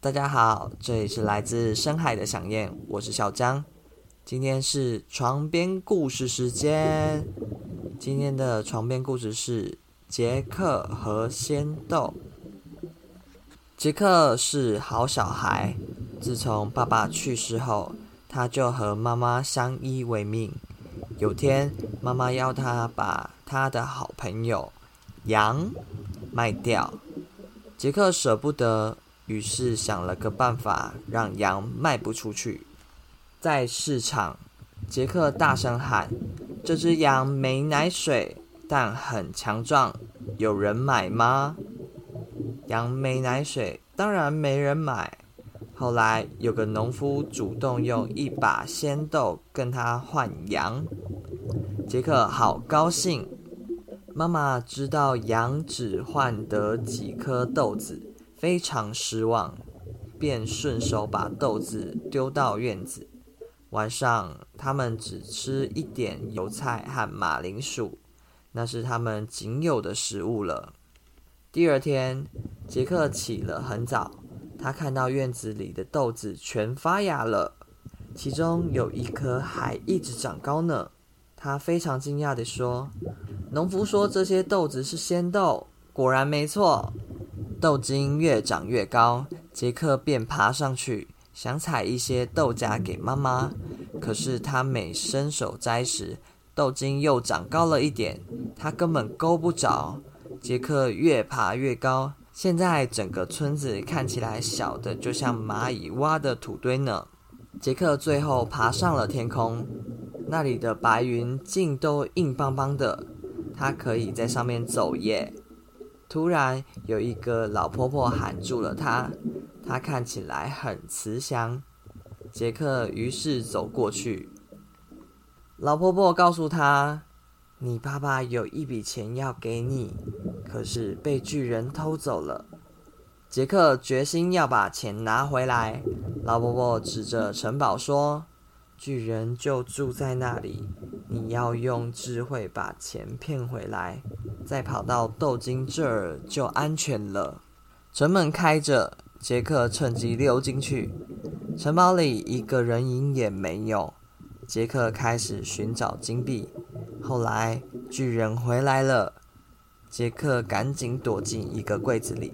大家好，这里是来自深海的响燕，我是小张。今天是床边故事时间。今天的床边故事是杰克和仙豆。杰克是好小孩，自从爸爸去世后，他就和妈妈相依为命。有天，妈妈要他把他的好朋友羊卖掉，杰克舍不得。于是想了个办法，让羊卖不出去。在市场，杰克大声喊：“这只羊没奶水，但很强壮，有人买吗？”羊没奶水，当然没人买。后来有个农夫主动用一把鲜豆跟他换羊，杰克好高兴。妈妈知道羊只换得几颗豆子。非常失望，便顺手把豆子丢到院子。晚上，他们只吃一点油菜和马铃薯，那是他们仅有的食物了。第二天，杰克起了很早，他看到院子里的豆子全发芽了，其中有一颗还一直长高呢。他非常惊讶地说：“农夫说这些豆子是仙豆，果然没错。”豆茎越长越高，杰克便爬上去，想采一些豆荚给妈妈。可是他每伸手摘时，豆茎又长高了一点，他根本够不着。杰克越爬越高，现在整个村子看起来小的就像蚂蚁挖的土堆呢。杰克最后爬上了天空，那里的白云竟都硬邦邦的，他可以在上面走耶。突然，有一个老婆婆喊住了他。她看起来很慈祥。杰克于是走过去。老婆婆告诉他：“你爸爸有一笔钱要给你，可是被巨人偷走了。”杰克决心要把钱拿回来。老婆婆指着城堡说：“巨人就住在那里。”你要用智慧把钱骗回来，再跑到豆金这儿就安全了。城门开着，杰克趁机溜进去。城堡里一个人影也没有。杰克开始寻找金币。后来巨人回来了，杰克赶紧躲进一个柜子里。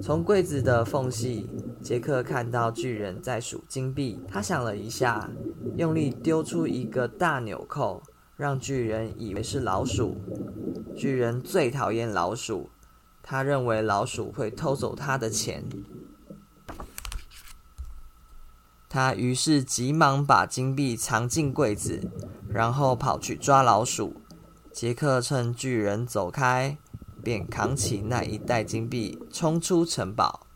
从柜子的缝隙，杰克看到巨人在数金币。他想了一下，用力丢出一个大纽扣，让巨人以为是老鼠。巨人最讨厌老鼠，他认为老鼠会偷走他的钱。他于是急忙把金币藏进柜子，然后跑去抓老鼠。杰克趁巨人走开，便扛起那一袋金币，冲出城堡。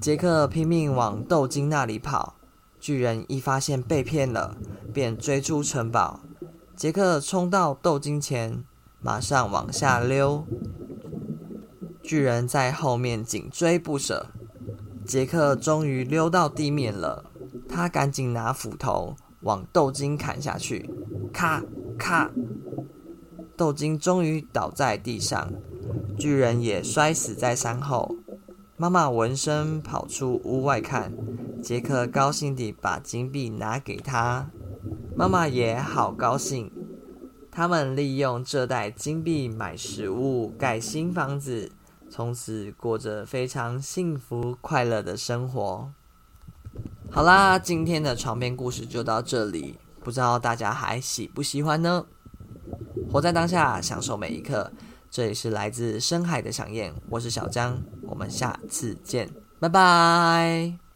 杰克拼命往豆金那里跑，巨人一发现被骗了，便追出城堡。杰克冲到豆金前，马上往下溜，巨人在后面紧追不舍。杰克终于溜到地面了，他赶紧拿斧头往豆金砍下去，咔咔。豆金终于倒在地上，巨人也摔死在山后。妈妈闻声跑出屋外看，杰克高兴地把金币拿给他，妈妈也好高兴。他们利用这袋金币买食物、盖新房子，从此过着非常幸福快乐的生活。好啦，今天的床边故事就到这里，不知道大家还喜不喜欢呢？活在当下，享受每一刻。这里是来自深海的响燕，我是小江，我们下次见，拜拜。